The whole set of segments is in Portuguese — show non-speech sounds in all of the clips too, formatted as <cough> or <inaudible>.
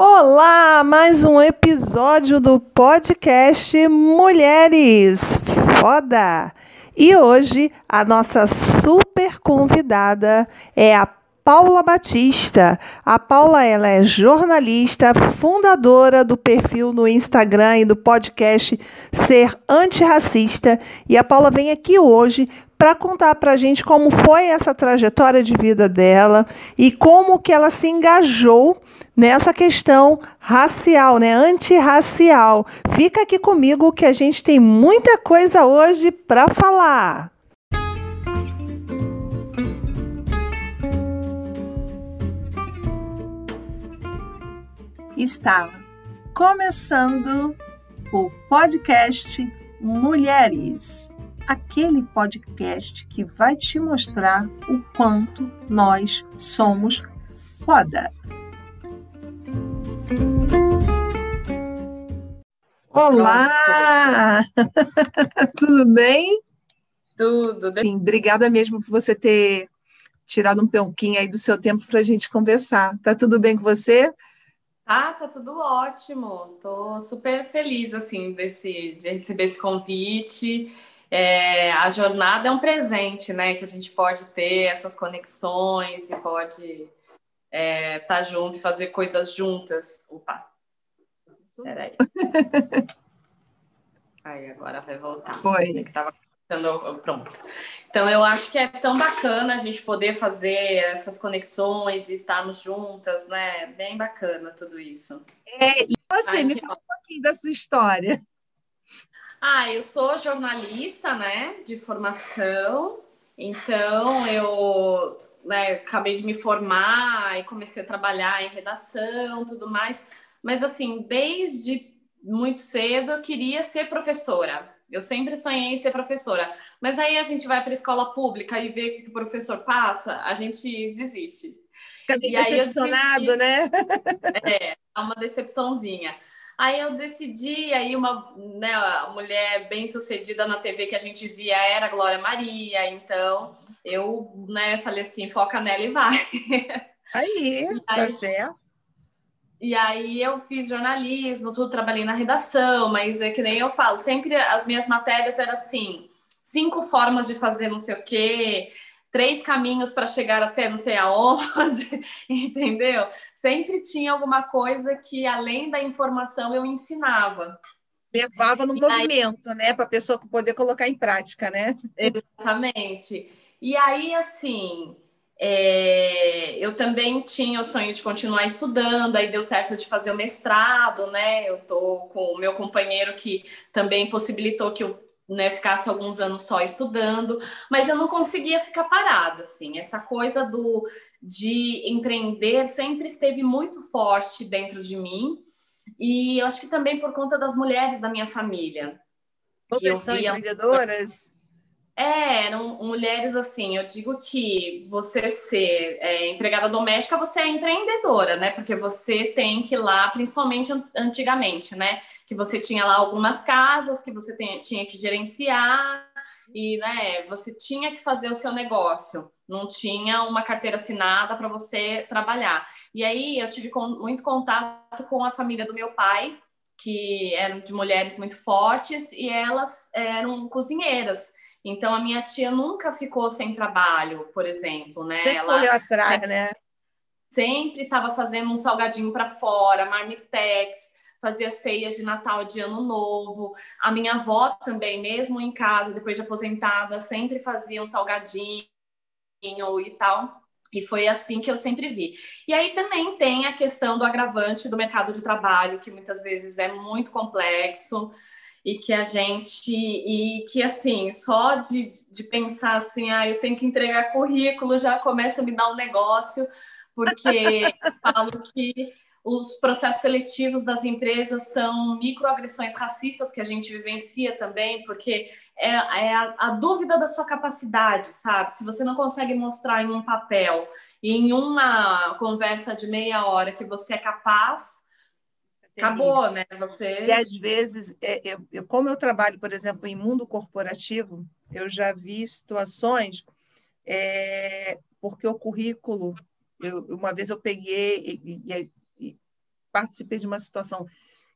Olá, mais um episódio do podcast Mulheres Foda. E hoje a nossa super convidada é a Paula Batista. A Paula ela é jornalista, fundadora do perfil no Instagram e do podcast Ser Antirracista. E a Paula vem aqui hoje para contar para a gente como foi essa trajetória de vida dela e como que ela se engajou nessa questão racial, né, antirracial. Fica aqui comigo que a gente tem muita coisa hoje para falar. Está começando o podcast Mulheres aquele podcast que vai te mostrar o quanto nós somos foda. Olá! <laughs> Tudo bem? Tudo. Sim, obrigada mesmo por você ter tirado um pouquinho aí do seu tempo para a gente conversar. Tá tudo bem com você? Ah, tá tudo ótimo. Tô super feliz assim desse de receber esse convite é, a jornada é um presente, né? Que a gente pode ter essas conexões e pode estar é, tá junto e fazer coisas juntas. Opa! Peraí. <laughs> Aí, agora vai voltar. Foi. Que tava pronto. Então, eu acho que é tão bacana a gente poder fazer essas conexões e estarmos juntas, né? Bem bacana tudo isso. É, e você, Ai, me fala um pouquinho da sua história. Ah, eu sou jornalista, né, de formação. Então, eu né, acabei de me formar e comecei a trabalhar em redação, tudo mais. Mas assim, desde muito cedo eu queria ser professora. Eu sempre sonhei em ser professora. Mas aí a gente vai para a escola pública e vê o que o professor passa, a gente desiste. Fica e decepcionado, né? É, é uma decepçãozinha. Aí eu decidi, aí uma né, mulher bem sucedida na TV que a gente via era Glória Maria, então eu né, falei assim, foca nela e vai. <laughs> Aí, e tá certo. E aí eu fiz jornalismo, tudo, trabalhei na redação, mas é que nem eu falo, sempre as minhas matérias eram assim, cinco formas de fazer não sei o quê, três caminhos para chegar até não sei aonde, <laughs> entendeu? Sempre tinha alguma coisa que, além da informação, eu ensinava. Levava no e movimento, aí... né? Para a pessoa poder colocar em prática, né? Exatamente. E aí, assim, é... eu também tinha o sonho de continuar estudando, aí deu certo de fazer o mestrado, né? Eu tô com o meu companheiro que também possibilitou que eu né, ficasse alguns anos só estudando, mas eu não conseguia ficar parada, assim. Essa coisa do de empreender sempre esteve muito forte dentro de mim, e eu acho que também por conta das mulheres da minha família. Todas são via... empreendedoras? É, eram mulheres assim. Eu digo que você ser é, empregada doméstica, você é empreendedora, né? Porque você tem que ir lá, principalmente antigamente, né? Que você tinha lá algumas casas que você tem, tinha que gerenciar e, né? Você tinha que fazer o seu negócio. Não tinha uma carteira assinada para você trabalhar. E aí eu tive com, muito contato com a família do meu pai, que eram de mulheres muito fortes e elas eram cozinheiras. Então, a minha tia nunca ficou sem trabalho, por exemplo, né? Sempre ela correu atrás, né? Sempre estava fazendo um salgadinho para fora, marmitex, fazia ceias de Natal, de Ano Novo. A minha avó também, mesmo em casa, depois de aposentada, sempre fazia um salgadinho e tal. E foi assim que eu sempre vi. E aí também tem a questão do agravante do mercado de trabalho, que muitas vezes é muito complexo e que a gente e que assim só de, de pensar assim ah eu tenho que entregar currículo já começa a me dar um negócio porque <laughs> falo que os processos seletivos das empresas são microagressões racistas que a gente vivencia também, porque é, é a, a, dúvida da sua capacidade, sabe? Se você não consegue mostrar em um papel, em uma conversa de meia hora que você é capaz, Acabou, né? Você... E às vezes, é, eu, eu, como eu trabalho, por exemplo, em mundo corporativo, eu já vi situações é, porque o currículo, eu, uma vez eu peguei e, e, participei de uma situação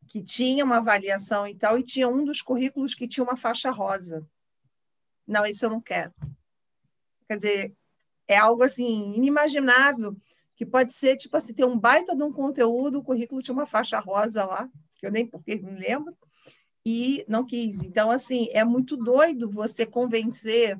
que tinha uma avaliação e tal, e tinha um dos currículos que tinha uma faixa rosa. Não, isso eu não quero. Quer dizer, é algo assim inimaginável, que pode ser tipo assim, ter um baita de um conteúdo, o currículo tinha uma faixa rosa lá, que eu nem porque não lembro, e não quis. Então, assim, é muito doido você convencer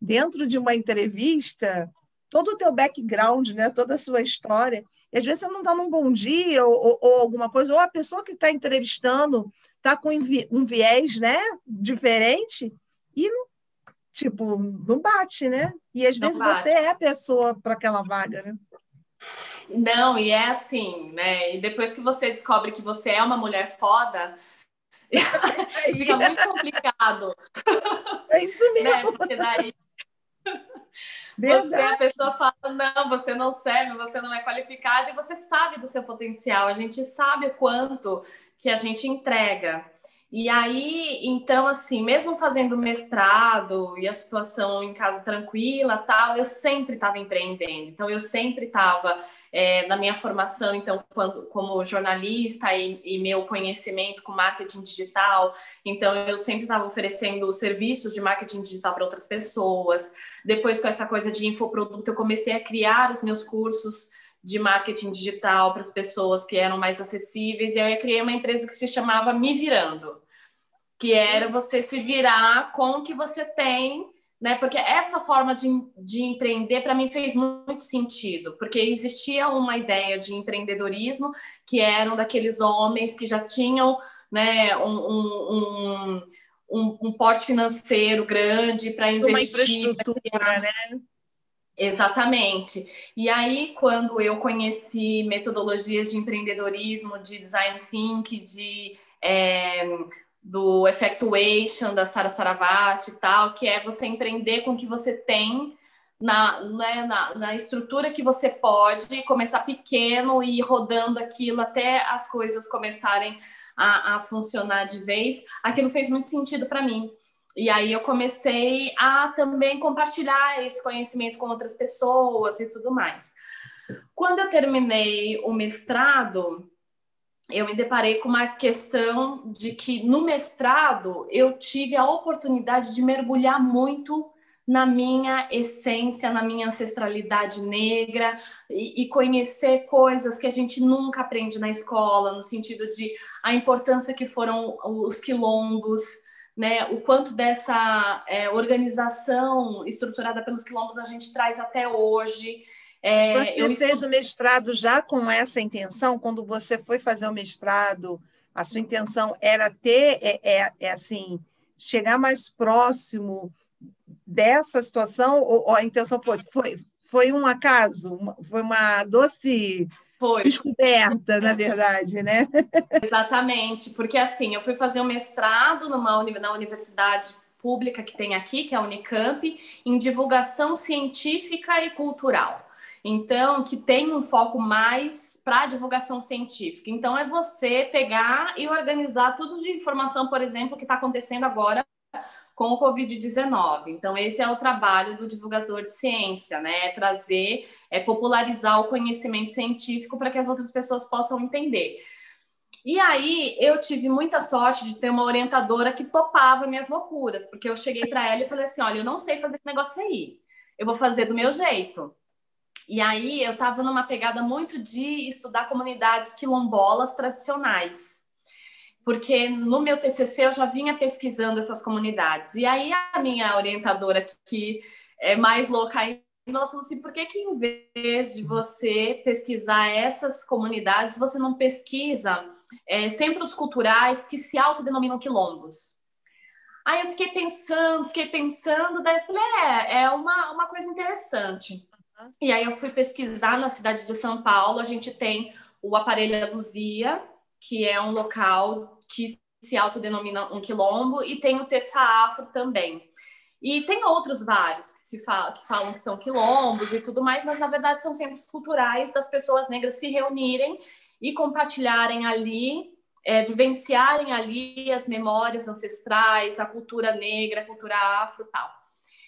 dentro de uma entrevista todo o teu background, né, toda a sua história. E às vezes você não está num bom dia ou, ou, ou, alguma coisa, ou a pessoa que está entrevistando está com um viés né, diferente e não, tipo, não bate, né? E às não vezes bate. você é a pessoa para aquela vaga, né? Não, e é assim, né? E depois que você descobre que você é uma mulher foda, <laughs> fica muito complicado. É isso <laughs> né, mesmo. Né? Porque daí <laughs> você, a pessoa fala, não, você não serve, você não é qualificado, e você sabe do seu potencial, a gente sabe o quanto que a gente entrega. E aí, então, assim, mesmo fazendo mestrado e a situação em casa tranquila, tal, eu sempre estava empreendendo. Então, eu sempre estava é, na minha formação, então, quando, como jornalista e, e meu conhecimento com marketing digital. Então, eu sempre estava oferecendo serviços de marketing digital para outras pessoas. Depois, com essa coisa de infoproduto, eu comecei a criar os meus cursos de marketing digital para as pessoas que eram mais acessíveis, e aí eu criei uma empresa que se chamava Me Virando, que era você se virar com o que você tem, né? Porque essa forma de, de empreender para mim fez muito sentido, porque existia uma ideia de empreendedorismo que eram daqueles homens que já tinham, né, um, um, um, um porte financeiro grande para investir. Uma infraestrutura, né? Exatamente. E aí, quando eu conheci metodologias de empreendedorismo, de design thinking, de é, do Effectuation, da Sara Saravati e tal, que é você empreender com o que você tem na, né, na, na, estrutura que você pode, começar pequeno e ir rodando aquilo até as coisas começarem a, a funcionar de vez. Aquilo fez muito sentido para mim. E aí eu comecei a também compartilhar esse conhecimento com outras pessoas e tudo mais. Quando eu terminei o mestrado, eu me deparei com uma questão de que no mestrado eu tive a oportunidade de mergulhar muito na minha essência, na minha ancestralidade negra e, e, conhecer coisas que a gente nunca aprende na escola, no sentido de a importância que foram os quilombos, né? O quanto dessa é, organização estruturada pelos quilombos a gente traz até hoje. É, você eu fez o mestrado já com essa intenção? Quando você foi fazer o mestrado, a sua intenção era ter, é, é, é assim, chegar mais próximo dessa situação? Ou, ou, a intenção foi, foi, foi um acaso? Foi uma doce foi. descoberta, na verdade, né? <laughs> Exatamente, porque assim, eu fui fazer um mestrado numa, na universidade pública que tem aqui, que é a Unicamp, em divulgação científica e cultural. Então, que tem um foco mais para divulgação científica. Então, é você pegar e organizar tudo de informação, por exemplo, que está acontecendo agora com o Covid-19. Então, esse é o trabalho do divulgador de ciência, né? É trazer, é popularizar o conhecimento científico para que as outras pessoas possam entender. E aí eu tive muita sorte de ter uma orientadora que topava minhas loucuras, porque eu cheguei para ela e falei assim: olha, eu não sei fazer esse negócio aí, eu vou fazer do meu jeito. E aí eu estava numa pegada muito de estudar comunidades quilombolas tradicionais. Porque no meu TCC eu já vinha pesquisando essas comunidades. E aí a minha orientadora, que é mais louca ela falou assim: por que, que em vez de você pesquisar essas comunidades, você não pesquisa é, centros culturais que se autodenominam quilombos? Aí eu fiquei pensando, fiquei pensando, daí eu falei: é, é uma, uma coisa interessante. E aí eu fui pesquisar na cidade de São Paulo, a gente tem o Aparelho Luzia, que é um local que se autodenomina um quilombo, e tem o Terça Afro também. E tem outros vários que, se fala, que falam que são quilombos e tudo mais, mas na verdade são centros culturais das pessoas negras se reunirem e compartilharem ali, é, vivenciarem ali as memórias ancestrais, a cultura negra, a cultura afro tal.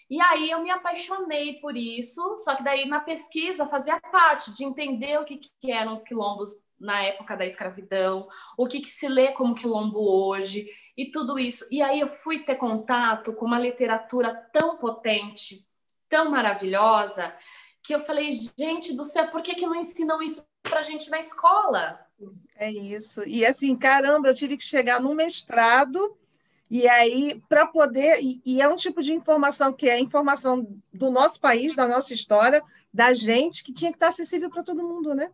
E aí eu me apaixonei por isso, só que daí na pesquisa fazia parte de entender o que, que eram os quilombos na época da escravidão, o que, que se lê como quilombo hoje e tudo isso. E aí eu fui ter contato com uma literatura tão potente, tão maravilhosa, que eu falei, gente do céu, por que, que não ensinam isso para gente na escola? É isso. E assim, caramba, eu tive que chegar no mestrado e aí, para poder. E, e, é um tipo de informação que é informação do nosso país, da nossa história, da gente, que tinha que estar acessível para todo mundo, né?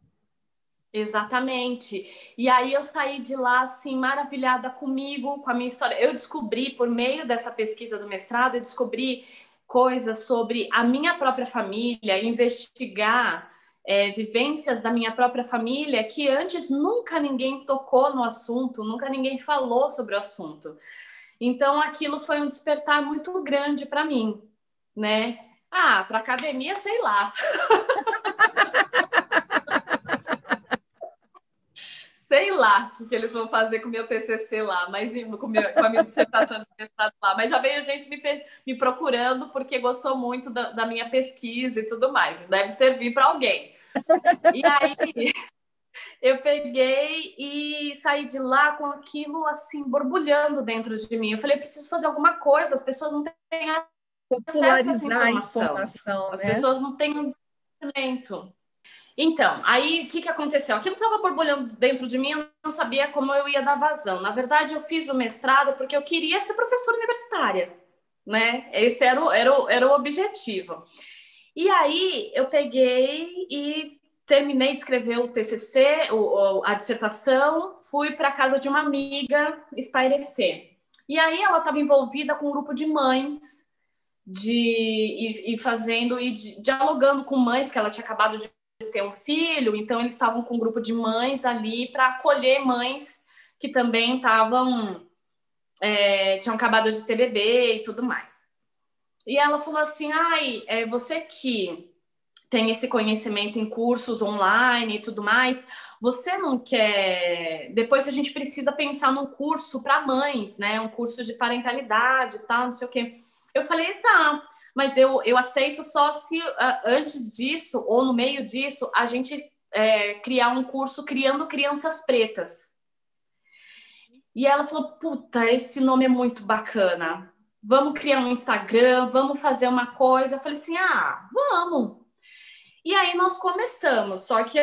Exatamente. E aí eu saí de lá assim maravilhada comigo, com a minha história. Eu descobri por meio dessa pesquisa do mestrado, eu descobri coisas sobre a minha própria família, investigar é, vivências da minha própria família que antes nunca ninguém tocou no assunto, nunca ninguém falou sobre o assunto. Então aquilo foi um despertar muito grande para mim, né? Ah, para academia, sei lá. <laughs> sei lá o que, eles vão fazer com o meu TCC lá, mas com, meu, com a minha dissertação de mestrado lá. Mas já veio gente me, me procurando porque gostou muito da, da, minha pesquisa e tudo mais. Deve servir para alguém. E aí eu peguei e saí de lá com aquilo assim borbulhando dentro de mim. Eu falei, preciso fazer alguma coisa. As pessoas não têm acesso a essa informação. informação As né? pessoas não têm um conhecimento. Então, aí o que, que aconteceu? Aquilo estava borbulhando dentro de mim, eu não sabia como eu ia dar vazão. Na verdade, eu fiz o mestrado porque eu queria ser professora universitária, né? Esse era o, era o, era o objetivo. E aí eu peguei e terminei de escrever o TCC, o, a dissertação, fui para casa de uma amiga espairecer. E aí ela estava envolvida com um grupo de mães de e, e fazendo e de, dialogando com mães que ela tinha acabado de ter um filho, então eles estavam com um grupo de mães ali para acolher mães que também estavam é, tinham acabado de ter bebê e tudo mais. E ela falou assim: ai, é, você que tem esse conhecimento em cursos online e tudo mais, você não quer. Depois a gente precisa pensar num curso para mães, né? Um curso de parentalidade e tal, não sei o quê. Eu falei, tá mas eu, eu aceito só se uh, antes disso ou no meio disso a gente é, criar um curso criando crianças pretas. E ela falou: Puta, esse nome é muito bacana. Vamos criar um Instagram, vamos fazer uma coisa. Eu falei assim: Ah, vamos. E aí nós começamos, só que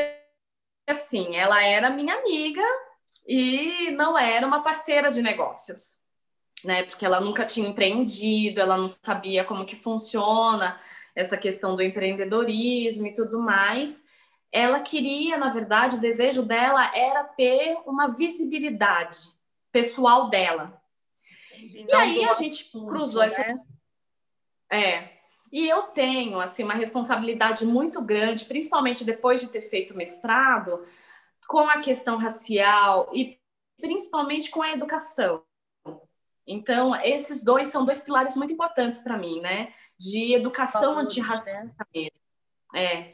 assim, ela era minha amiga e não era uma parceira de negócios né? Porque ela nunca tinha empreendido, ela não sabia como que funciona essa questão do empreendedorismo e tudo mais. Ela queria, na verdade, o desejo dela era ter uma visibilidade pessoal dela. E, aí a gente assunto, cruzou né? essa. É. E eu tenho assim uma responsabilidade muito grande, principalmente depois de ter feito mestrado, com a questão racial e principalmente com a educação. Então, esses dois são dois pilares muito importantes para mim, né? De educação antirracista né? mesmo. É.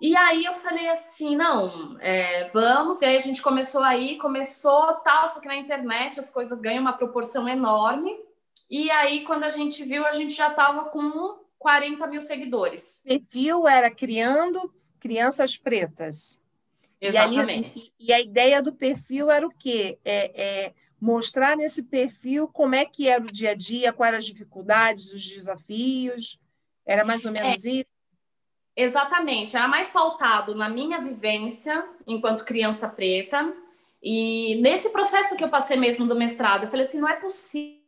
E aí eu falei assim, não, é, vamos, e aí a gente começou aí, começou tal, só que na internet as coisas ganham uma proporção enorme, e aí quando a gente viu, a gente já estava com 40 mil seguidores. O perfil era criando crianças pretas. Exatamente. E, ali, e a ideia do perfil era o quê? É, é mostrar nesse perfil como é que era o dia a dia, quais eram as dificuldades, os desafios. Era mais ou menos é, isso? Exatamente, era mais pautado na minha vivência enquanto criança preta. E nesse processo que eu passei mesmo do mestrado, eu falei assim: não é possível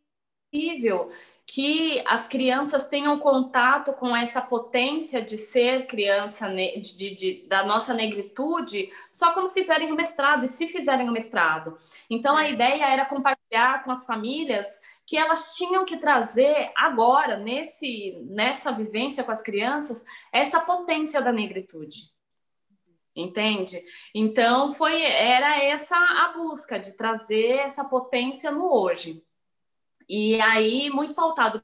que as crianças tenham contato com essa potência de ser criança de, de, da nossa negritude só quando fizerem o mestrado e se fizerem o mestrado. Então, é. a ideia era compartilhar com as famílias que elas tinham que trazer agora, nesse, nessa vivência com as crianças, essa potência da negritude. Entende? Então, foi era essa a busca de trazer essa potência no hoje. E aí, muito pautado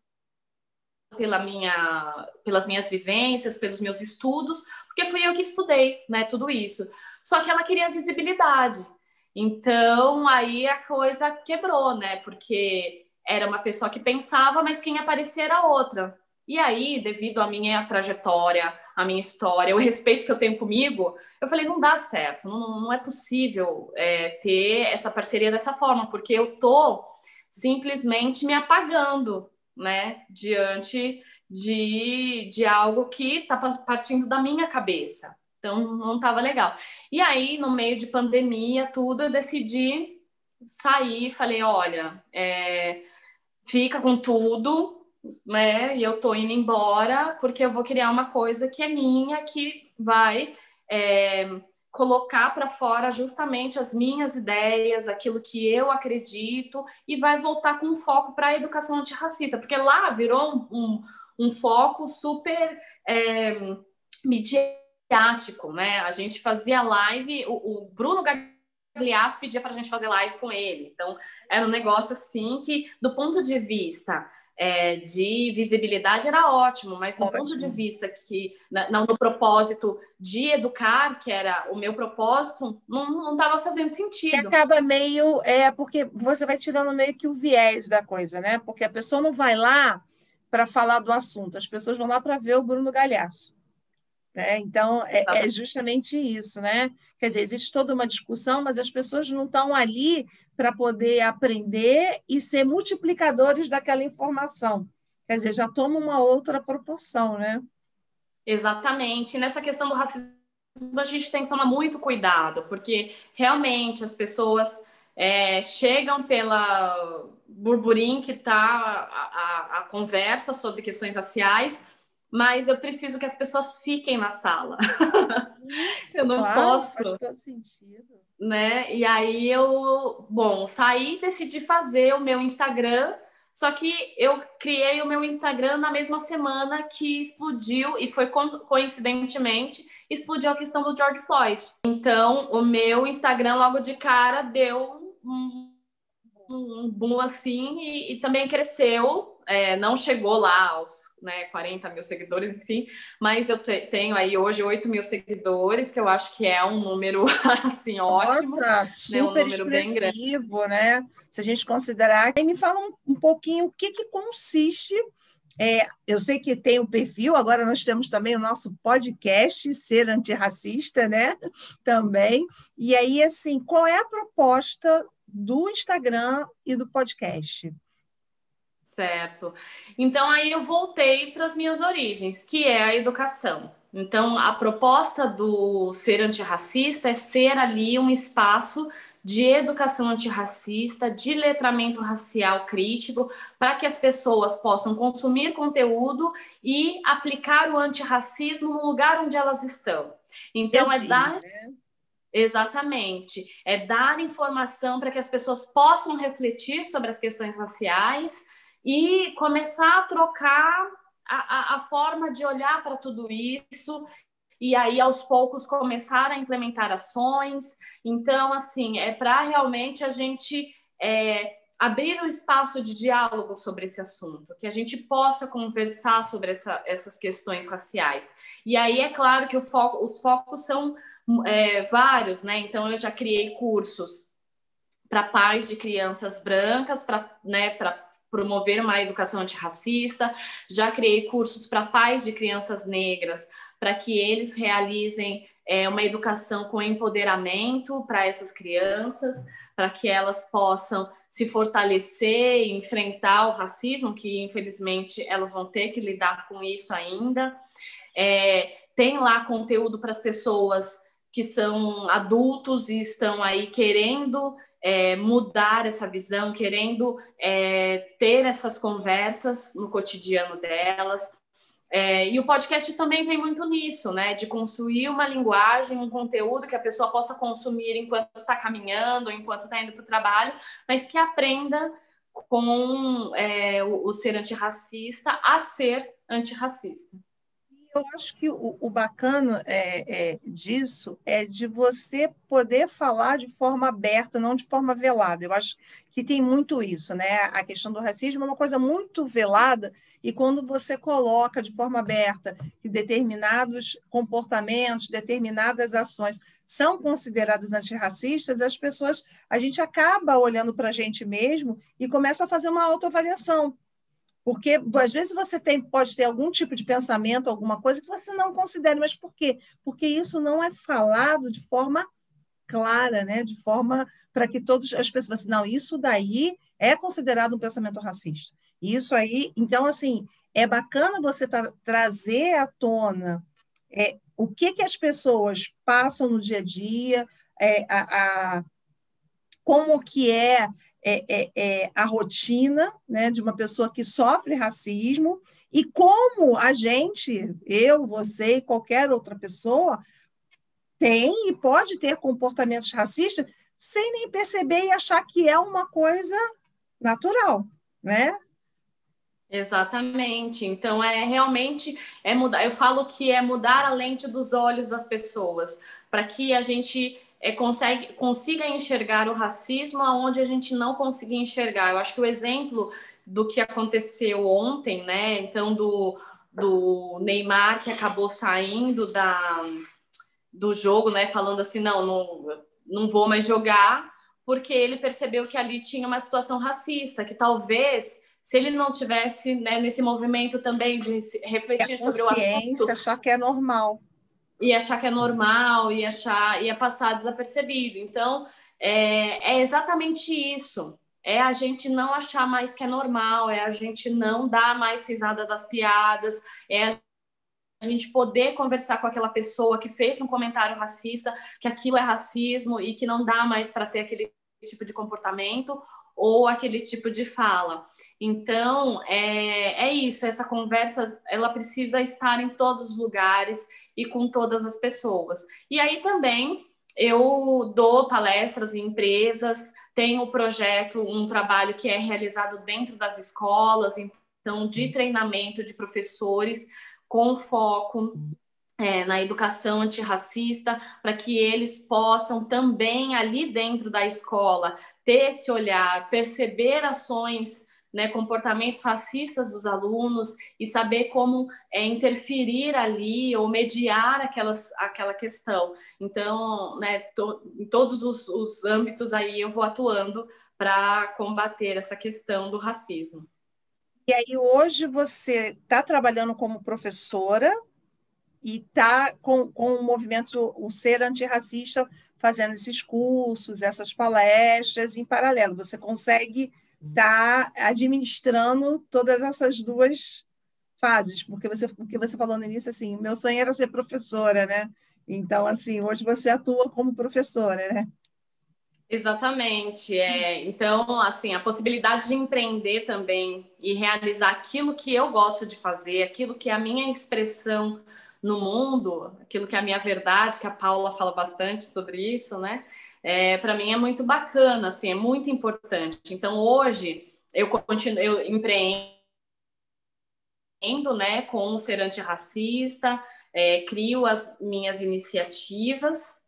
pela minha, pelas minhas vivências, pelos meus estudos, porque fui eu que estudei, né, tudo isso. Só que ela queria visibilidade. Então, aí a coisa quebrou, né? Porque era uma pessoa que pensava, mas quem aparecia era outra. E aí, devido à minha trajetória, à minha história, o respeito que eu tenho comigo, eu falei, não dá certo, não, não é possível é, ter essa parceria dessa forma, porque eu tô simplesmente me apagando, né, diante de, de algo que está partindo da minha cabeça. Então, não estava legal. E aí, no meio de pandemia, tudo, eu decidi sair, falei, olha, é, fica com tudo, né? E eu tô indo embora porque eu vou criar uma coisa que é minha, que vai é, colocar para fora justamente as minhas ideias, aquilo que eu acredito, e vai voltar com foco para a educação antirracista, porque lá virou um, um, um foco super é, midiático, né? A gente fazia live, o, o Bruno Gagliasso pedia para a gente fazer live com ele, então era um negócio assim que, do ponto de vista é, de visibilidade era ótimo, mas no ótimo. ponto de vista que, não no propósito de educar, que era o meu propósito, não estava fazendo sentido. E acaba meio, é, porque você vai tirando meio que o viés da coisa, né? Porque a pessoa não vai lá para falar do assunto, as pessoas vão lá para ver o Bruno Galhaço. Né? Então, é, é, justamente isso, né? Quer dizer, existe toda uma discussão, mas as pessoas não estão ali para poder aprender e ser multiplicadores daquela informação. Quer dizer, já toma uma outra proporção, né? Exatamente. Nessa questão do racismo, a gente tem que tomar muito cuidado, porque realmente as pessoas é, chegam pela burburinho que está a, a, a conversa sobre questões raciais mas eu preciso que as pessoas fiquem na sala. <laughs> eu não claro, posso. Faz todo sentido. Né? E aí eu, bom, saí, decidi fazer o meu Instagram, só que eu criei o meu Instagram na mesma semana que explodiu, e foi coincidentemente, explodiu a questão do George Floyd. Então, o meu Instagram logo de cara deu um, um boom assim e, e também cresceu é, não chegou lá aos né, 40 mil seguidores, enfim, mas eu te, tenho aí hoje 8 mil seguidores, que eu acho que é um número <laughs> assim ótimo. Nossa, super né, um número bem grande. né? Se a gente considerar. E me fala um, um pouquinho o que, que consiste. É, eu sei que tem o perfil, agora nós temos também o nosso podcast, Ser Antirracista, né? <laughs> Também. E aí, assim, qual é a proposta do Instagram e do podcast? Certo. Então aí eu voltei para as minhas origens, que é a educação. Então a proposta do ser antirracista é ser ali um espaço de educação antirracista, de letramento racial crítico, para que as pessoas possam consumir conteúdo e aplicar o antirracismo no lugar onde elas estão. Então Entendi, é dar né? Exatamente. É dar informação para que as pessoas possam refletir sobre as questões raciais e começar a trocar a, a, a forma de olhar para tudo isso e aí aos poucos começar a implementar ações. Então, assim, é para realmente a gente é, abrir um espaço de diálogo sobre esse assunto, que a gente possa conversar sobre essa, essas questões raciais. E aí é claro que foco, os focos são é, vários, né? Então, eu já criei cursos para pais de crianças brancas, para né, promover uma educação antirracista, já criei cursos para pais de crianças negras, para que eles realizem é, uma educação com empoderamento para essas crianças, para que elas possam se fortalecer e enfrentar o racismo, que infelizmente elas vão ter que lidar com isso ainda. É, tem lá conteúdo para as pessoas que são adultos e estão aí querendo é, mudar essa visão, querendo é, ter essas conversas no cotidiano delas. É, e o podcast também vem muito nisso, né? De construir uma linguagem, um conteúdo que a pessoa possa consumir enquanto está caminhando, enquanto está indo para o trabalho, mas que aprenda com é, o, o ser antirracista a ser antirracista eu acho que o, o bacana é, é, disso é de você poder falar de forma aberta, não de forma velada. Eu acho que tem muito isso, né? A questão do racismo é uma coisa muito velada, e quando você coloca de forma aberta que determinados comportamentos, determinadas ações são consideradas antirracistas, as pessoas, a gente acaba olhando para a gente mesmo e começa a fazer uma autoavaliação Porque às vezes você tem, pode ter algum tipo de pensamento, alguma coisa que você não considere, mas por quê? Porque isso não é falado de forma clara, né? de forma para que todas as pessoas, não, isso daí é considerado um pensamento racista. Isso aí, então, assim, é bacana você tra trazer à tona é, o que, que as pessoas passam no dia a dia, é, a, a, como que é é, é, é, a rotina né, de uma pessoa que sofre racismo e como a gente, eu, você e qualquer outra pessoa, tem e pode ter comportamentos racistas sem nem perceber e achar que é uma coisa natural, né? Exatamente. Então é realmente é mudar. Eu falo que é mudar a lente dos olhos das pessoas para que a gente é, consegue, consiga enxergar o racismo aonde a gente não conseguia enxergar. Eu acho que o exemplo do que aconteceu ontem, né? Então, do, do Neymar que acabou saindo da, do jogo, né? Falando assim, não, não, não vou mais jogar, porque ele percebeu que ali tinha uma situação racista, que talvez se ele não tivesse né, nesse movimento também de refletir sobre o assunto, achar que é normal e achar que é normal e achar ia passar desapercebido. Então é, é exatamente isso. É a gente não achar mais que é normal, é a gente não dar mais risada das piadas, é a gente poder conversar com aquela pessoa que fez um comentário racista, que aquilo é racismo e que não dá mais para ter aquele tipo de comportamento ou aquele tipo de fala. Então, é, é isso, essa conversa, ela precisa estar em todos os lugares e com todas as pessoas. E aí também eu dou palestras em empresas, tenho projeto, um trabalho que é realizado dentro das escolas, então, de treinamento de professores com foco é, na educação antirracista, para que eles possam também, ali dentro da escola, ter esse olhar, perceber ações, né, comportamentos racistas dos alunos e saber como é, interferir ali ou mediar aquelas, aquela questão. Então, né, to, em todos os, os âmbitos aí eu vou atuando para combater essa questão do racismo. E aí, hoje você está trabalhando como professora e está com, com o movimento, o ser antirracista, fazendo esses cursos, essas palestras em paralelo. Você consegue estar tá administrando todas essas duas fases, porque você, porque você falou no início assim, meu sonho era ser professora, né? Então, assim, hoje você atua como professora, né? Exatamente. É, então, assim, a possibilidade de empreender também e realizar aquilo que eu gosto de fazer, aquilo que é a minha expressão no mundo, aquilo que é a minha verdade, que a Paula fala bastante sobre isso, né? É, para mim é muito bacana, assim, é muito importante. Então hoje eu continuo, eu empreendo, né, com o ser antirracista, é, crio as minhas iniciativas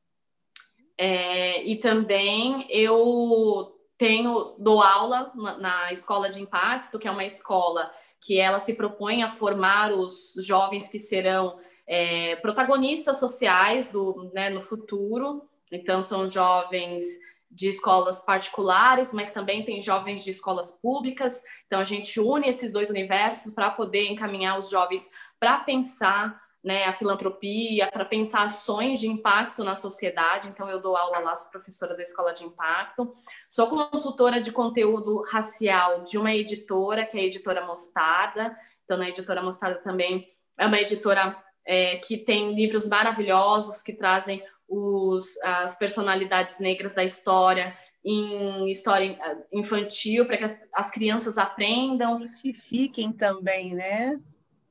é, e também eu tenho dou aula na, na, escola de impacto, que é uma escola que ela se propõe a formar os jovens que serão é, protagonistas sociais do, né, no futuro. Então, são jovens de escolas particulares, mas também tem jovens de escolas públicas. Então, a gente une esses dois universos para poder encaminhar os jovens para pensar né, a filantropia, para pensar ações de impacto na sociedade. Então, eu dou aula lá, sou professora da Escola de Impacto. Sou consultora de conteúdo racial de uma editora, que é a Editora Mostarda. Então, na Editora Mostarda também é uma editora é, que tem livros maravilhosos que trazem os, as personalidades negras da história em história infantil para que as, as crianças aprendam. Identifiquem também, né?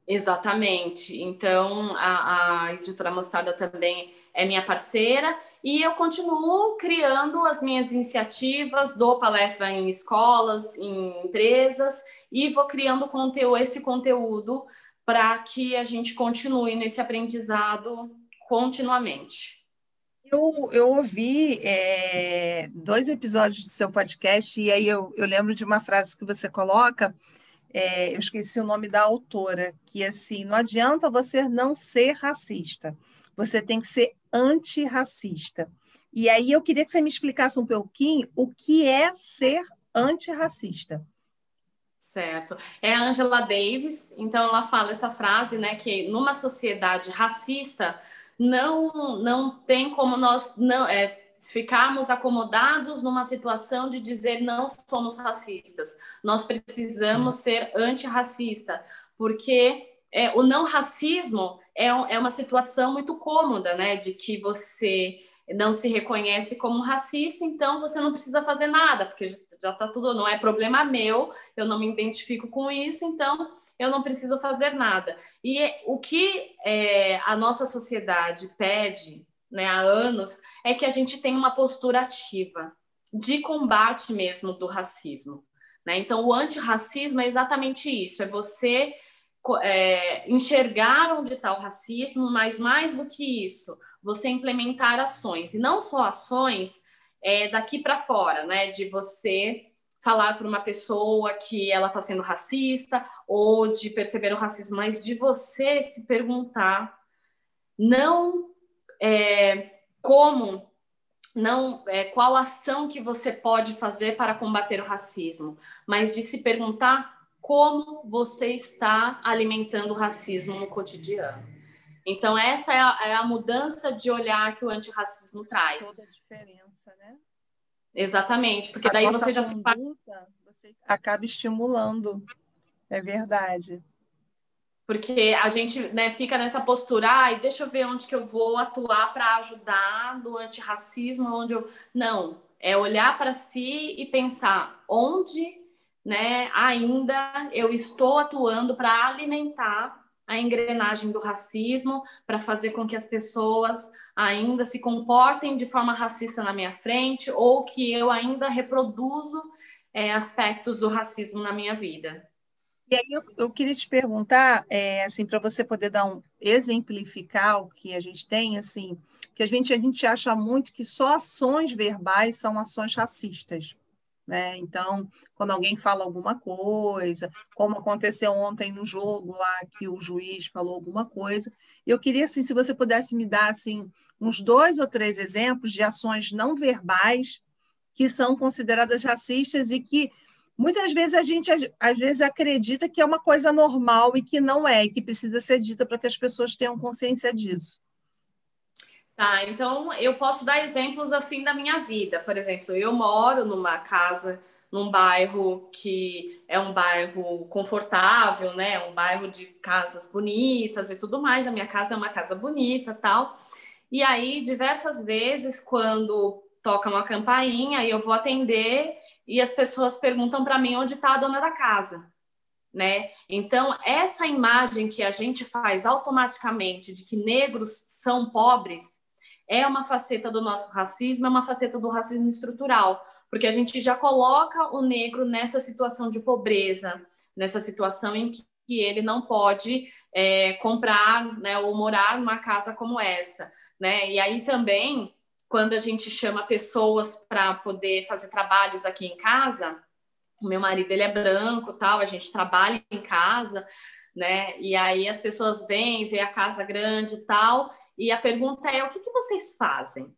Exatamente. Então, a, a editora Mostarda também é minha parceira e eu continuo criando as minhas iniciativas, dou palestra em escolas, em empresas e vou criando conteúdo, esse conteúdo para que a gente continue nesse aprendizado continuamente. Eu, eu ouvi é, dois episódios do seu podcast e aí eu, eu lembro de uma frase que você coloca, é, eu esqueci o nome da autora, que assim, não adianta você não ser racista, você tem que ser antirracista. E aí eu queria que você me explicasse um pouquinho o que é ser antirracista. Certo. É a Angela Davis, então ela fala essa frase, né, que numa sociedade racista não não tem como nós não é, ficarmos acomodados numa situação de dizer não somos racistas. Nós precisamos ser antirracista, porque é, o não racismo é, é uma situação muito cômoda, né, de que você não se reconhece como racista, então você não precisa fazer nada, porque já está tudo, não é problema meu, eu não me identifico com isso, então eu não preciso fazer nada. E o que é, a nossa sociedade pede né, há anos é que a gente tenha uma postura ativa de combate mesmo do racismo. Né? Então, o antirracismo é exatamente isso: é você é, enxergar onde está o racismo, mas mais do que isso, você implementar ações, e não só ações é, daqui para fora, né? De você falar para uma pessoa que ela está sendo racista ou de perceber o racismo, mas de você se perguntar não é, como, não é, qual ação que você pode fazer para combater o racismo, mas de se perguntar como você está alimentando o racismo no cotidiano. Então, essa é a, é a mudança de olhar que o antirracismo traz. Toda a diferença, né? Exatamente, porque a daí você já se você acaba estimulando. É verdade. Porque a gente né, fica nessa postura, e deixa eu ver onde que eu vou atuar para ajudar no antirracismo, onde eu. Não, é olhar para si e pensar onde né, ainda eu estou atuando para alimentar a engrenagem do racismo, para fazer com que as pessoas ainda se comportem de forma racista na minha frente, ou que eu ainda reproduzo é, aspectos do racismo na minha vida. E aí eu, eu queria te perguntar, é, assim, para você poder dar um exemplificar o que a gente tem, assim, que a gente, a gente acha muito que só ações verbais são ações racistas. Né? Então, quando alguém fala alguma coisa, como aconteceu ontem no jogo lá que o juiz falou alguma coisa, eu queria assim, se você pudesse me dar assim uns dois ou três exemplos de ações não verbais que são consideradas racistas e que muitas vezes a gente às vezes acredita que é uma coisa normal e que não é, e que precisa ser dita para que as pessoas tenham consciência disso. Tá, então eu posso dar exemplos assim da minha vida. Por exemplo, eu moro numa casa, num bairro que é um bairro confortável, né? Um bairro de casas bonitas e tudo mais. A minha casa é uma casa bonita, tal. E aí, diversas vezes, quando toca uma campainha, eu vou atender e as pessoas perguntam para mim onde está a dona da casa. Né? Então, essa imagem que a gente faz automaticamente de que negros são pobres, é uma faceta do nosso racismo, é uma faceta do racismo estrutural, porque a gente já coloca o negro nessa situação de pobreza, nessa situação em que ele não pode é, comprar né, ou morar numa casa como essa. Né? E aí também, quando a gente chama pessoas para poder fazer trabalhos aqui em casa, o meu marido ele é branco, tal, a gente trabalha em casa, né? E aí as pessoas vêm, vê a casa grande e tal, e a pergunta é: o que, que vocês fazem?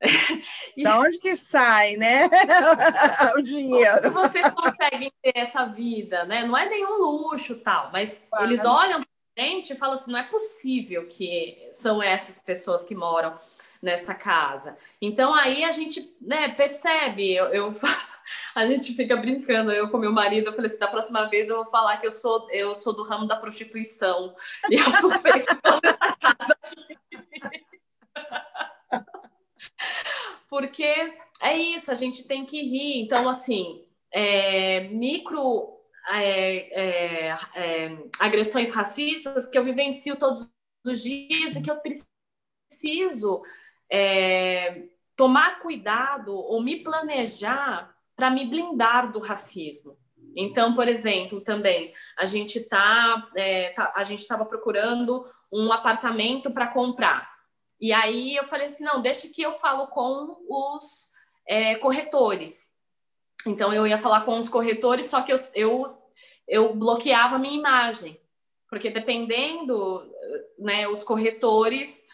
<laughs> e... Da onde que sai, né? <laughs> o dinheiro. Como vocês conseguem ter essa vida, né? Não é nenhum luxo tal, mas claro. eles olham para gente e falam assim: não é possível que são essas pessoas que moram nessa casa. Então aí a gente né, percebe, eu, eu a gente fica brincando, eu com meu marido, eu falei assim, da próxima vez eu vou falar que eu sou, eu sou do ramo da prostituição. E eu suspeito dessa casa aqui. <laughs> Porque é isso, a gente tem que rir. Então, assim, é, micro é, é, é agressões racistas que eu vivencio todos os dias e que eu preciso é, tomar cuidado ou me planejar para me blindar do racismo. Então, por exemplo, também a gente tá, é, tá a gente estava procurando um apartamento para comprar. E aí eu falei assim, não, deixa que eu falo com os é, corretores. Então eu ia falar com os corretores, só que eu, eu, eu bloqueava a minha imagem, porque dependendo, né, os corretores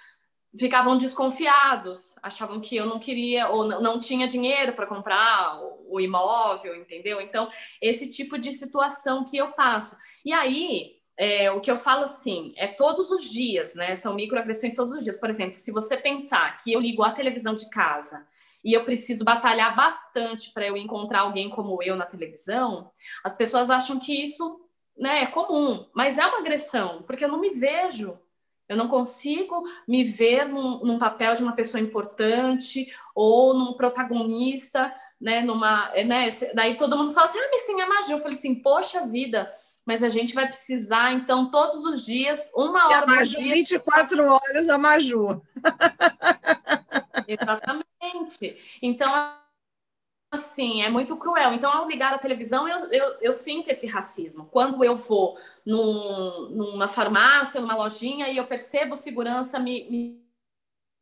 ficavam desconfiados, achavam que eu não queria ou não tinha dinheiro para comprar o imóvel, entendeu? Então, esse tipo de situação que eu passo. E aí, é, o que eu falo assim, é todos os dias, né? São microagressões todos os dias. Por exemplo, se você pensar que eu ligo a televisão de casa e eu preciso batalhar bastante para eu encontrar alguém como eu na televisão, as pessoas acham que isso né, é comum, mas é uma agressão, porque eu não me vejo. Eu não consigo me ver num, num papel de uma pessoa importante ou num protagonista, né? Numa, né? Daí todo mundo fala assim: ah, mas tem a magia. Eu falei assim: poxa vida, mas a gente vai precisar, então, todos os dias, uma hora por dia. 24 horas a Maju. <laughs> Exatamente. Então, assim, é muito cruel. Então, ao ligar a televisão, eu, eu, eu sinto esse racismo. Quando eu vou num, numa farmácia, numa lojinha, e eu percebo segurança me, me,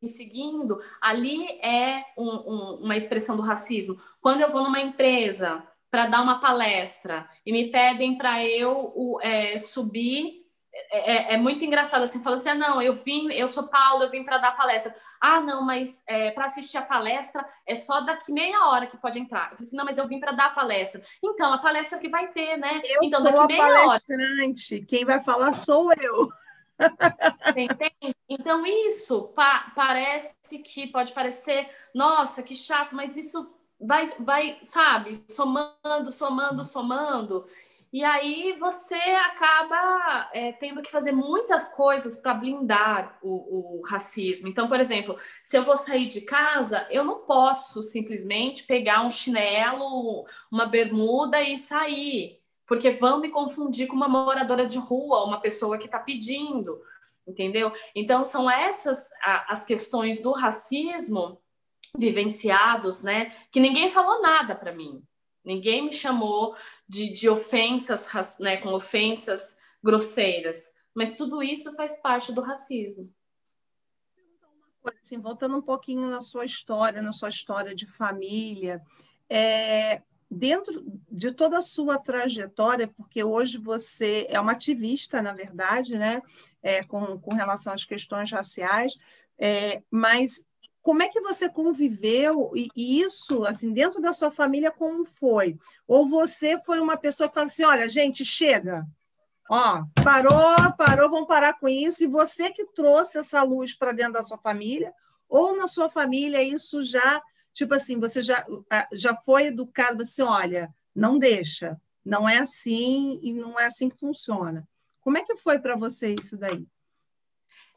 me seguindo, ali é um, um, uma expressão do racismo. Quando eu vou numa empresa para dar uma palestra e me pedem para eu é, subir. É, é, é, muito engraçado assim, fala assim: ah, não, eu vim, eu sou Paulo, eu vim para dar palestra. Ah, não, mas é, para assistir a palestra é só daqui meia hora que pode entrar. Eu falei assim: não, mas eu vim para dar a palestra. Então, a palestra que vai ter, né? Eu então, sou a palestrante, hora... quem vai falar sou eu. <laughs> Entende? Então, isso pa parece que pode parecer, nossa, que chato, mas isso vai, vai, sabe, somando, somando, somando. E aí você acaba é, tendo que fazer muitas coisas para blindar o, o, racismo. Então, por exemplo, se eu vou sair de casa, eu não posso simplesmente pegar um chinelo, uma bermuda e sair, porque vão me confundir com uma moradora de rua, uma pessoa que está pedindo, entendeu? Então, são essas as questões do racismo vivenciados, né? Que ninguém falou nada para mim. Ninguém me chamou de, de ofensas, né? Com ofensas grosseiras. Mas tudo isso faz parte do racismo. Assim, voltando um pouquinho na sua história, na sua história de família, é, dentro de toda a sua trajetória, porque hoje você é uma ativista, na verdade, né, é, com, com relação às questões raciais, é, mas como é que você conviveu e, isso, assim, dentro da sua família, como foi? Ou você foi uma pessoa que falou assim, olha, gente, chega, ó, parou, parou, vamos parar com isso, e você que trouxe essa luz para dentro da sua família, ou na sua família isso já, tipo assim, você já, já foi educado assim, olha, não deixa, não é assim e não é assim que funciona. Como é que foi para você isso daí?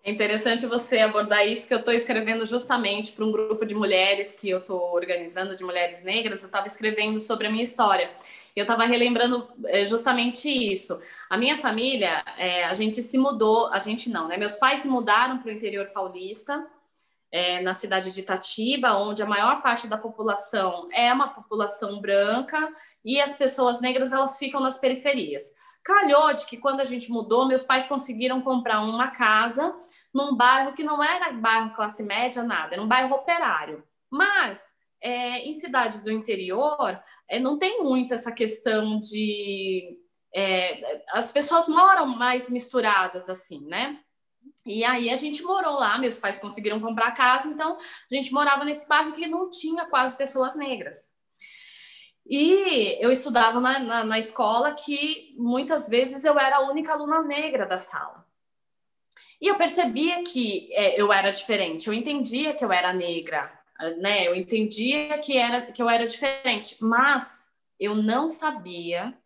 É interessante você abordar isso, que eu estou escrevendo justamente para um grupo de mulheres que eu estou organizando, de mulheres negras. Eu estava escrevendo sobre a minha história. Eu estava relembrando é, justamente isso. A minha família, é, a gente se mudou, a gente não, né? Meus pais se mudaram para o interior paulista, é, na cidade de Itatiba, onde a maior parte da população é uma população branca e as pessoas negras elas ficam nas periferias. Calhou de que quando a gente mudou, meus pais conseguiram comprar uma casa num bairro que não era bairro classe média, nada, era um bairro operário. Mas é, em cidades do interior, é, não tem muito essa questão de. É, as pessoas moram mais misturadas assim, né? E aí a gente morou lá, meus pais conseguiram comprar casa, então a gente morava nesse bairro que não tinha quase pessoas negras. E eu estudava na, na, na, escola que muitas vezes eu era a única aluna negra da sala. E eu percebia que é, eu era diferente, eu entendia que eu era negra, né? Eu entendia que, era, que eu era diferente, mas eu não sabia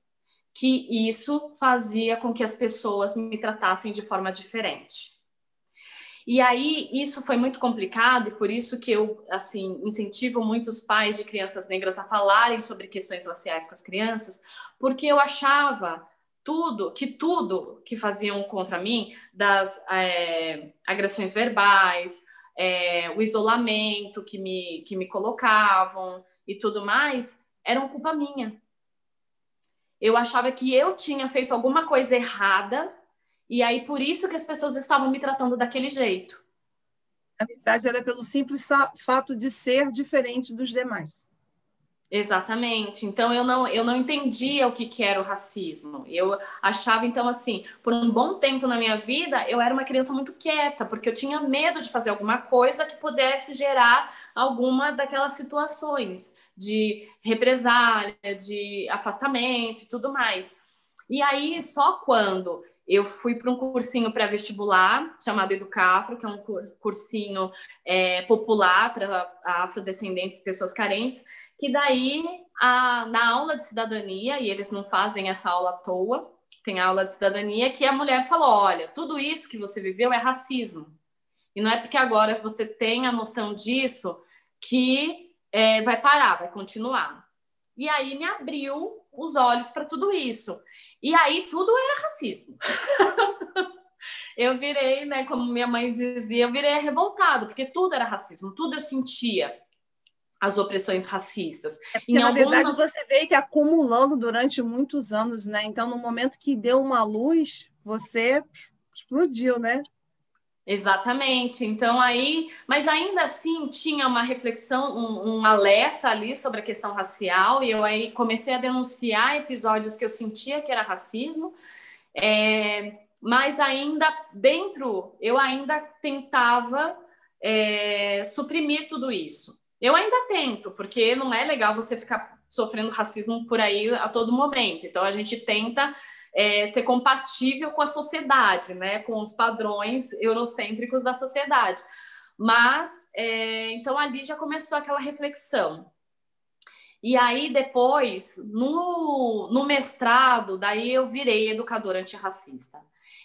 que isso fazia com que as pessoas me tratassem de forma diferente. E aí isso foi muito complicado e por isso que eu assim incentivo muitos pais de crianças negras a falarem sobre questões raciais com as crianças, porque eu achava tudo que tudo que faziam contra mim, das é, agressões verbais, é, o isolamento que me que me colocavam e tudo mais, eram culpa minha. Eu achava que eu tinha feito alguma coisa errada e aí, por isso que as pessoas estavam me tratando daquele jeito. Na verdade, era pelo simples fato de ser diferente dos demais. Exatamente. Então eu não, eu não entendia o que, que era o racismo. Eu achava, então, assim, por um bom tempo na minha vida, eu era uma criança muito quieta, porque eu tinha medo de fazer alguma coisa que pudesse gerar alguma daquelas situações de represália, de afastamento e tudo mais. E aí, só quando eu fui para um cursinho pré-vestibular chamado Educafro, que é um cursinho é, popular para afrodescendentes e pessoas carentes, que daí, a, na aula de cidadania, e eles não fazem essa aula à toa, tem aula de cidadania, que a mulher falou: olha, tudo isso que você viveu é racismo. E não é porque agora você tem a noção disso que é, vai parar, vai continuar. E aí me abriu os olhos para tudo isso. E aí tudo era racismo. <laughs> eu virei, né, como minha mãe dizia, eu virei revoltado, porque tudo era racismo, tudo eu sentia as opressões racistas. É porque, na algumas... verdade, você vê que acumulando durante muitos anos, né? Então, no momento que deu uma luz, você explodiu, né? Exatamente. Então aí, mas ainda assim tinha uma reflexão, um, um, alerta ali sobre a questão racial, e eu aí comecei a denunciar episódios que eu sentia que era racismo, é, mas ainda dentro, eu ainda tentava é, suprimir tudo isso. Eu ainda tento, porque não é legal você ficar sofrendo racismo por aí a todo momento. Então a gente tenta é, ser compatível com a sociedade, né? Com os padrões eurocêntricos da sociedade. Mas é, então ali já começou aquela reflexão. E aí depois, no, no mestrado, daí eu virei educadora antirracista.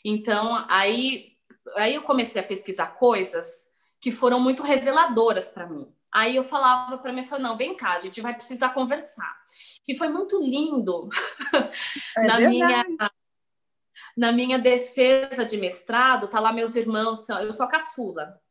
Então aí, aí eu comecei a pesquisar coisas que foram muito reveladoras para mim. Aí eu falava para mim, falava, não, vem cá, a gente vai precisar conversar. E foi muito lindo é <laughs> na minha na minha defesa de mestrado, tá lá meus irmãos, eu sou caçula.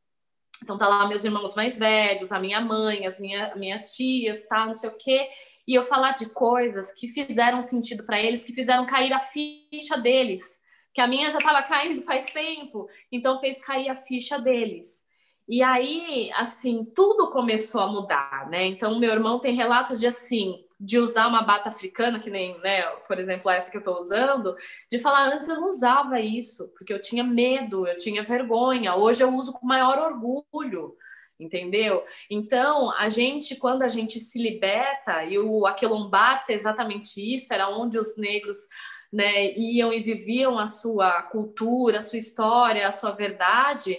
Então tá lá meus irmãos mais velhos, a minha mãe, as minha, minhas tias, tá, não sei o quê. E eu falar de coisas que fizeram sentido para eles, que fizeram cair a ficha deles, que a minha já estava caindo faz tempo, então fez cair a ficha deles. E aí, assim, tudo começou a mudar, né? Então, meu irmão tem relatos de assim, de usar uma bata africana, que nem, né, por exemplo, essa que eu estou usando, de falar antes eu não usava isso, porque eu tinha medo, eu tinha vergonha. Hoje eu uso com maior orgulho, entendeu? Então, a gente, quando a gente se liberta, e o aquilombar-se é exatamente isso, era onde os negros né, iam e viviam a sua cultura, a sua história, a sua verdade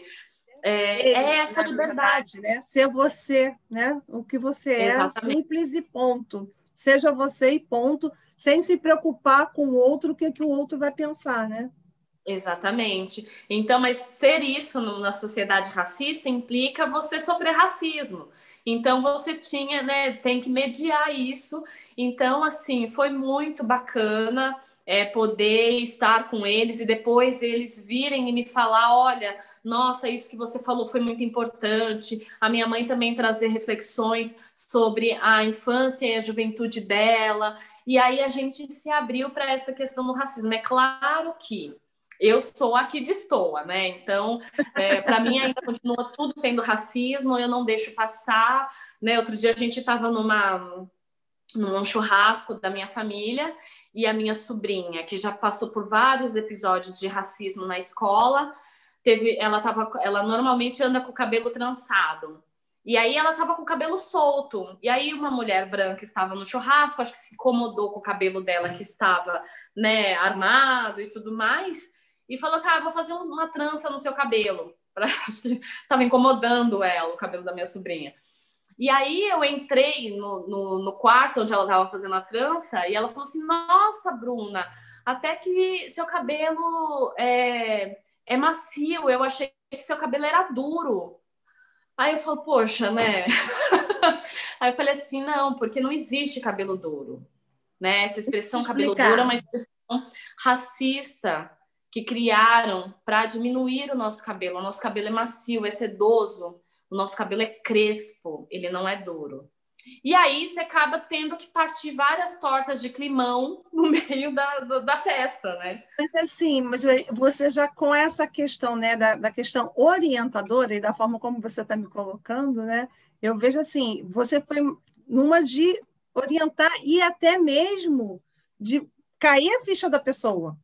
é, é essa liberdade. Verdade, né? Ser você, né? O que você é, Exatamente. é, simples e ponto. Seja você e ponto, sem se preocupar com o outro, o que, que o outro vai pensar, né? Exatamente. Então, mas ser isso na sociedade racista implica você sofrer racismo. Então, você tinha, né, tem que mediar isso. Então, assim, foi muito bacana é, poder estar com eles e depois eles virem e me falar: olha, nossa, isso que você falou foi muito importante. A minha mãe também trazer reflexões sobre a infância e a juventude dela. E aí a gente se abriu para essa questão do racismo. É claro que eu sou aqui de estoa, né? Então, é, para mim ainda continua tudo sendo racismo, eu não deixo passar, né? Outro dia a gente estava numa num churrasco da minha família e a minha sobrinha, que já passou por vários episódios de racismo na escola, teve, ela tava, ela normalmente anda com o cabelo trançado. E aí ela tava com o cabelo solto. E aí uma mulher branca estava no churrasco, acho que se incomodou com o cabelo dela que estava, né, armado e tudo mais, e falou assim: "Ah, vou fazer uma trança no seu cabelo". <laughs> Acho que estava incomodando ela, o cabelo da minha sobrinha. E aí eu entrei no, no, no quarto onde ela estava fazendo a trança e ela falou assim: Nossa, Bruna, até que seu cabelo é, é macio, eu achei que seu cabelo era duro. Aí eu falo, poxa, né? <laughs> Aí eu falei assim, não, porque não existe cabelo duro, né? Essa expressão cabelo duro é uma expressão racista que criaram para diminuir o nosso cabelo. O nosso cabelo é macio, é sedoso, o nosso cabelo é crespo, ele não é duro. E aí você acaba tendo que partir várias tortas de climão no <laughs> meio da, da festa, né? Mas assim, mas você já com essa questão, né, da, da questão orientadora e da forma como você está me colocando, né? Eu vejo assim, você foi numa de orientar e até mesmo de cair a ficha da pessoa.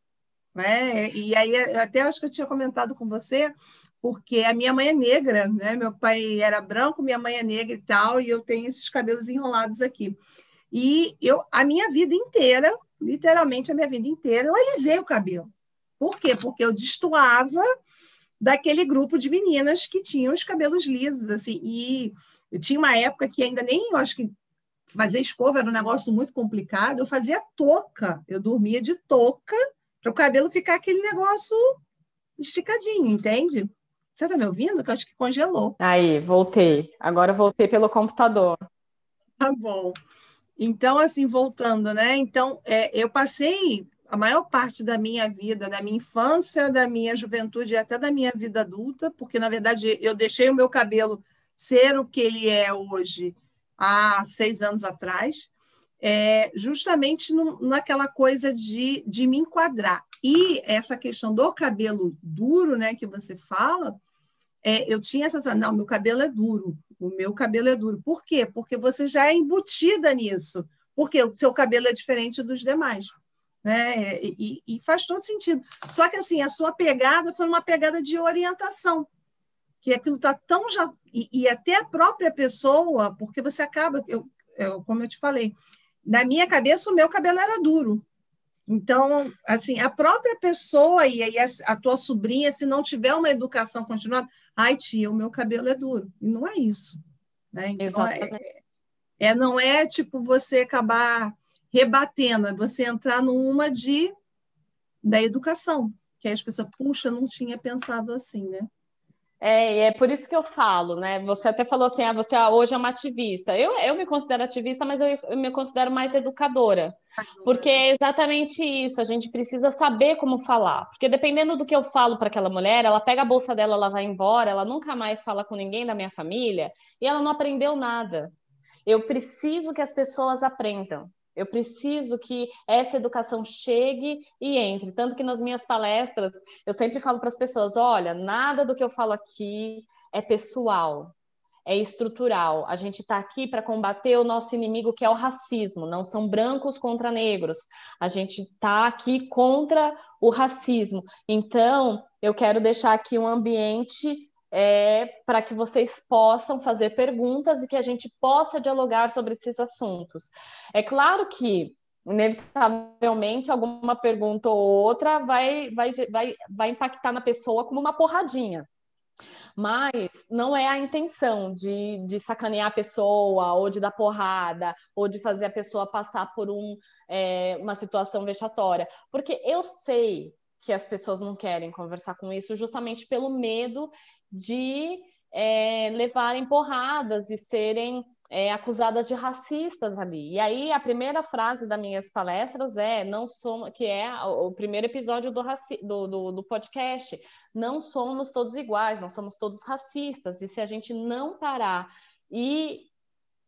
Né? E aí, até acho que eu tinha comentado com você, porque a minha mãe é negra, né? Meu pai era branco, minha mãe é negra e tal, e eu tenho esses cabelos enrolados aqui. E eu, a minha vida inteira, literalmente a minha vida inteira, eu alisei o cabelo. Por quê? Porque eu destoava daquele grupo de meninas que tinham os cabelos lisos, assim, e eu tinha uma época que ainda nem, eu acho que fazer escova era um negócio muito complicado, eu fazia touca, eu dormia de touca para o cabelo ficar aquele negócio esticadinho, entende? Você está me ouvindo? Que eu acho que congelou. Aí, voltei. Agora voltei pelo computador. Tá bom. Então, assim, voltando, né? Então, é, eu passei a maior parte da minha vida, da minha infância, da minha juventude e até da minha vida adulta, porque, na verdade, eu deixei o meu cabelo ser o que ele é hoje há seis anos atrás, é, justamente no, naquela coisa de, de me enquadrar. E essa questão do cabelo duro, né, que você fala, é, eu tinha essa não, meu cabelo é duro, o meu cabelo é duro. Por quê? Porque você já é embutida nisso, porque o seu cabelo é diferente dos demais. Né? E, e, faz todo sentido. Só que assim, a sua pegada foi uma pegada de orientação, que aquilo está tão já. E, e, até a própria pessoa, porque você acaba, eu, eu, como eu te falei, na minha cabeça o meu cabelo era duro. Então, assim, a própria pessoa e aí a, a, tua sobrinha, se não tiver uma educação continuada, ai, tia, o meu cabelo é duro. E não é isso. Né? Então, é, é, não é tipo você acabar rebatendo, é você entrar numa de da educação, que aí as pessoas, puxa, não tinha pensado assim, né? É, é por isso que eu falo, né? Você até falou assim, ah, você hoje é uma ativista. Eu, eu me considero ativista, mas eu, eu me considero mais educadora. Porque é exatamente isso, a gente precisa saber como falar. Porque dependendo do que eu falo para aquela mulher, ela pega a bolsa dela, ela vai embora, ela nunca mais fala com ninguém da minha família e ela não aprendeu nada. Eu preciso que as pessoas aprendam. Eu preciso que essa educação chegue e entre. Tanto que nas minhas palestras eu sempre falo para as pessoas: olha, nada do que eu falo aqui é pessoal, é estrutural. A gente está aqui para combater o nosso inimigo, que é o racismo. Não são brancos contra negros. A gente está aqui contra o racismo. Então, eu quero deixar aqui um ambiente é, para que vocês possam fazer perguntas e que a gente possa dialogar sobre esses assuntos. É claro que inevitavelmente alguma pergunta ou outra vai, vai, vai, vai impactar na pessoa como uma porradinha. Mas não é a intenção de, de sacanear a pessoa, ou de dar porrada, ou de fazer a pessoa passar por um, é, uma situação vexatória. Porque eu sei que as pessoas não querem conversar com isso justamente pelo medo de é, levarem porradas e serem é, acusadas de racistas ali. E aí a primeira frase das minhas palestras é não somos, que é o primeiro episódio do, do, do, do podcast, não somos todos iguais, não somos todos racistas. E se a gente não parar e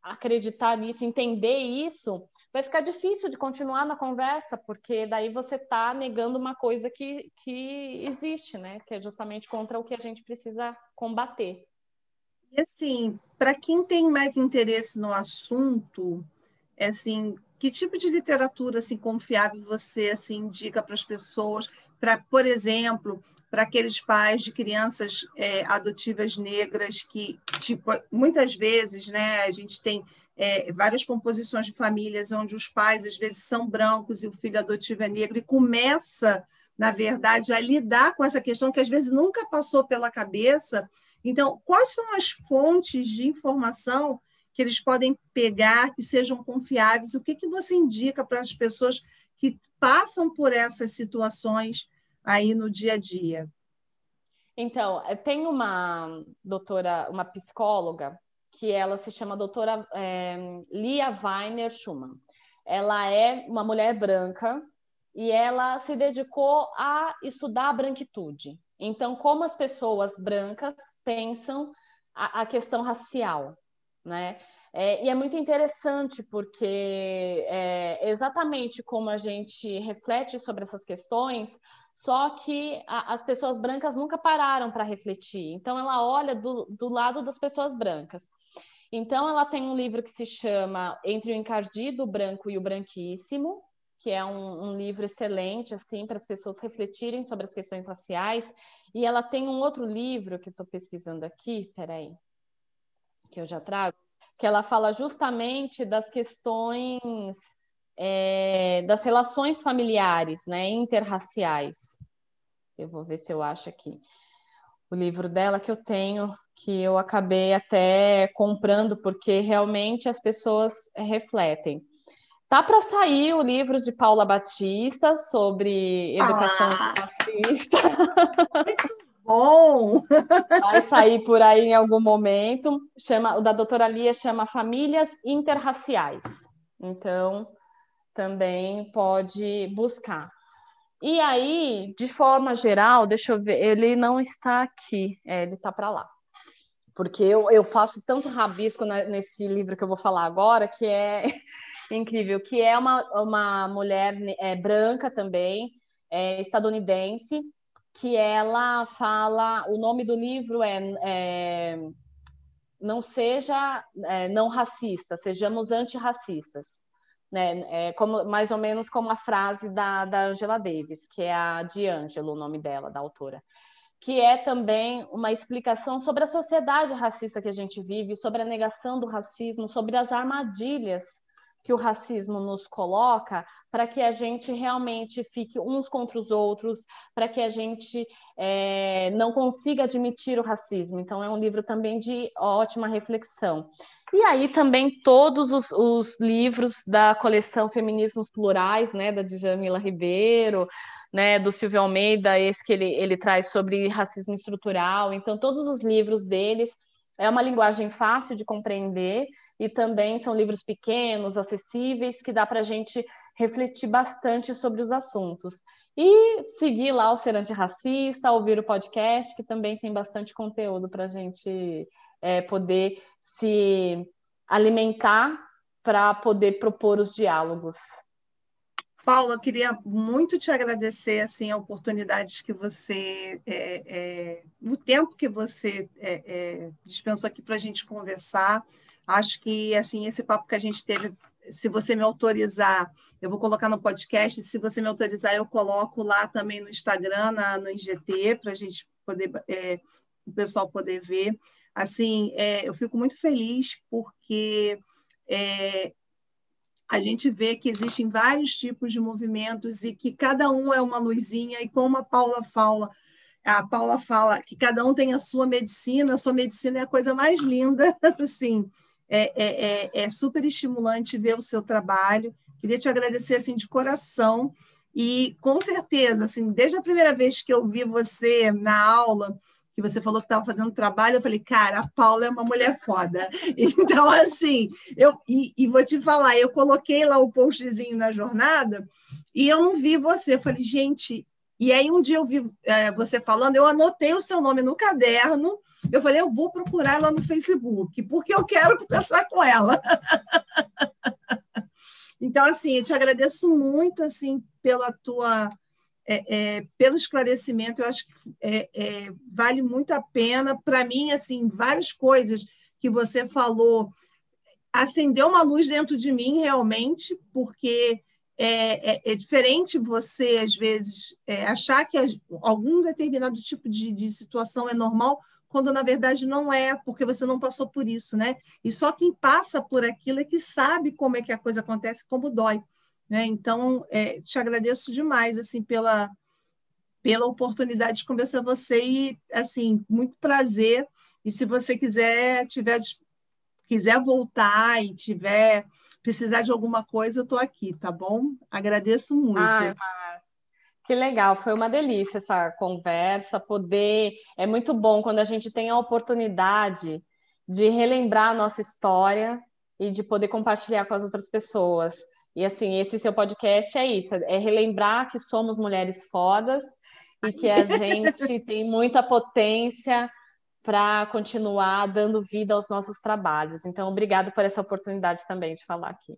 acreditar nisso, entender isso, vai ficar difícil de continuar na conversa, porque daí você está negando uma coisa que, que existe, né? Que é justamente contra o que a gente precisa combater. E assim, para quem tem mais interesse no assunto, é assim, que tipo de literatura assim confiável você assim indica para as pessoas, para, por exemplo, para aqueles pais de crianças é, adotivas negras que, tipo, muitas vezes, né, a gente tem é, várias composições de famílias onde os pais às vezes são brancos e o filho adotivo é negro e começa, na verdade, a lidar com essa questão que às vezes nunca passou pela cabeça. Então, quais são as fontes de informação que eles podem pegar que sejam confiáveis? O que, que você indica para as pessoas que passam por essas situações aí no dia a dia? Então, tem uma doutora, uma psicóloga que ela se chama doutora é, Lia Weiner Schumann. Ela é uma mulher branca e ela se dedicou a estudar a branquitude. Então, como as pessoas brancas pensam a, a questão racial, né? É, e é muito interessante porque é, exatamente como a gente reflete sobre essas questões, só que a, as pessoas brancas nunca pararam para refletir. Então, ela olha do, do lado das pessoas brancas. Então, ela tem um livro que se chama Entre o Encardido, o Branco e o Branquíssimo, que é um, um livro excelente, assim, para as pessoas refletirem sobre as questões raciais. E ela tem um outro livro que estou pesquisando aqui, peraí, que eu já trago, que ela fala justamente das questões é, das relações familiares, né, interraciais. Eu vou ver se eu acho aqui o livro dela que eu tenho, que eu acabei até comprando, porque realmente as pessoas refletem. Tá para sair o livro de Paula Batista sobre educação ah, antifascista. Muito bom! Vai sair por aí em algum momento. Chama, o da doutora Lia chama Famílias Interraciais. Então, também pode buscar. E aí, de forma geral, deixa eu ver, ele não está aqui, é, ele está para lá. Porque eu, eu faço tanto rabisco na, nesse livro que eu vou falar agora, que é <laughs> incrível, que é uma, uma mulher é, branca também, é, estadunidense, que ela fala, o nome do livro é, é Não Seja é, Não Racista, Sejamos Antirracistas né? É como, mais ou menos como a frase da, da Angela Davis, que é a D'Angelo, o nome dela, da autora, que é também uma explicação sobre a sociedade racista que a gente vive, sobre a negação do racismo, sobre as armadilhas que o racismo nos coloca para que a gente realmente fique uns contra os outros, para que a gente é, não consiga admitir o racismo. Então, é um livro também de ótima reflexão. E aí também todos os, os livros da coleção Feminismos Plurais, né, da Djamila Ribeiro, né, do Silvio Almeida, esse que ele, ele traz sobre racismo estrutural. Então, todos os livros deles é uma linguagem fácil de compreender e também são livros pequenos, acessíveis, que dá para a gente refletir bastante sobre os assuntos. E seguir lá o Ser Antirracista, ouvir o podcast, que também tem bastante conteúdo para a gente é, poder se alimentar para poder propor os diálogos. Paula, queria muito te agradecer assim a oportunidade que você, é, é, o tempo que você é, é dispensou aqui para a gente conversar. Acho que assim esse papo que a gente teve, se você me autorizar, eu vou colocar no podcast. Se você me autorizar, eu coloco lá também no Instagram, na, no IGT, para a gente poder, é, o pessoal poder ver. Assim, é, eu fico muito feliz porque a gente vê que existem vários tipos de movimentos e que cada um é uma luzinha, e como a Paula fala, a Paula fala que cada um tem a sua medicina, a sua medicina é a coisa mais linda, <laughs> assim, é, é, é, é super estimulante ver o seu trabalho. Queria te agradecer assim de coração e com certeza, assim, desde a primeira vez que eu vi você na aula, que você falou que estava fazendo trabalho, eu falei, cara, a Paula é uma mulher foda. <laughs> Então, assim, eu e, e, vou te falar, eu coloquei lá o postzinho na jornada e eu não vi você. Eu falei, gente, e aí um dia eu vi é, você falando, eu anotei o seu nome no caderno, eu falei, eu vou procurar ela no Facebook, porque eu quero <laughs> conversar com ela. <laughs> então, assim, eu te agradeço muito, assim, pela tua é, é, pelo esclarecimento, eu acho que é, é vale muito a pena. Para mim, assim, várias coisas que você falou acendeu uma luz dentro de mim, realmente, porque é, é, é diferente você, às vezes, achar que algum determinado tipo de, de situação é normal, quando na verdade não é, porque você não passou por isso, né? E só quem passa por aquilo é que sabe como é que a coisa acontece, como dói. Né? Então, é, te agradeço demais assim pela, pela oportunidade de conversar com você e, assim, muito prazer. E se você quiser, tiver, quiser voltar e tiver precisar de alguma coisa, eu estou aqui, tá bom? Agradeço muito. Ai, que legal, foi uma delícia essa conversa, poder. É muito bom quando a gente tem a oportunidade de relembrar a nossa história e de poder compartilhar com as outras pessoas. E assim, esse seu podcast é isso, é relembrar que somos mulheres fodas e que a <laughs> gente tem muita potência para continuar dando vida aos nossos trabalhos. Então, obrigado por essa oportunidade também de falar aqui.